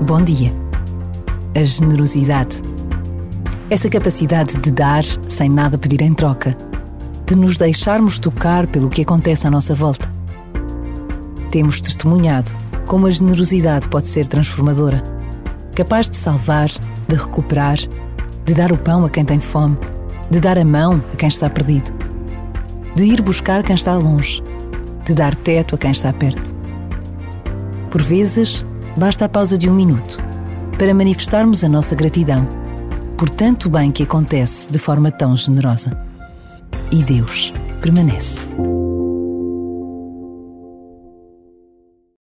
Bom dia. A generosidade. Essa capacidade de dar sem nada pedir em troca, de nos deixarmos tocar pelo que acontece à nossa volta. Temos testemunhado como a generosidade pode ser transformadora, capaz de salvar, de recuperar, de dar o pão a quem tem fome, de dar a mão a quem está perdido, de ir buscar quem está longe, de dar teto a quem está perto. Por vezes, basta a pausa de um minuto para manifestarmos a nossa gratidão por tanto bem que acontece de forma tão generosa. E Deus permanece.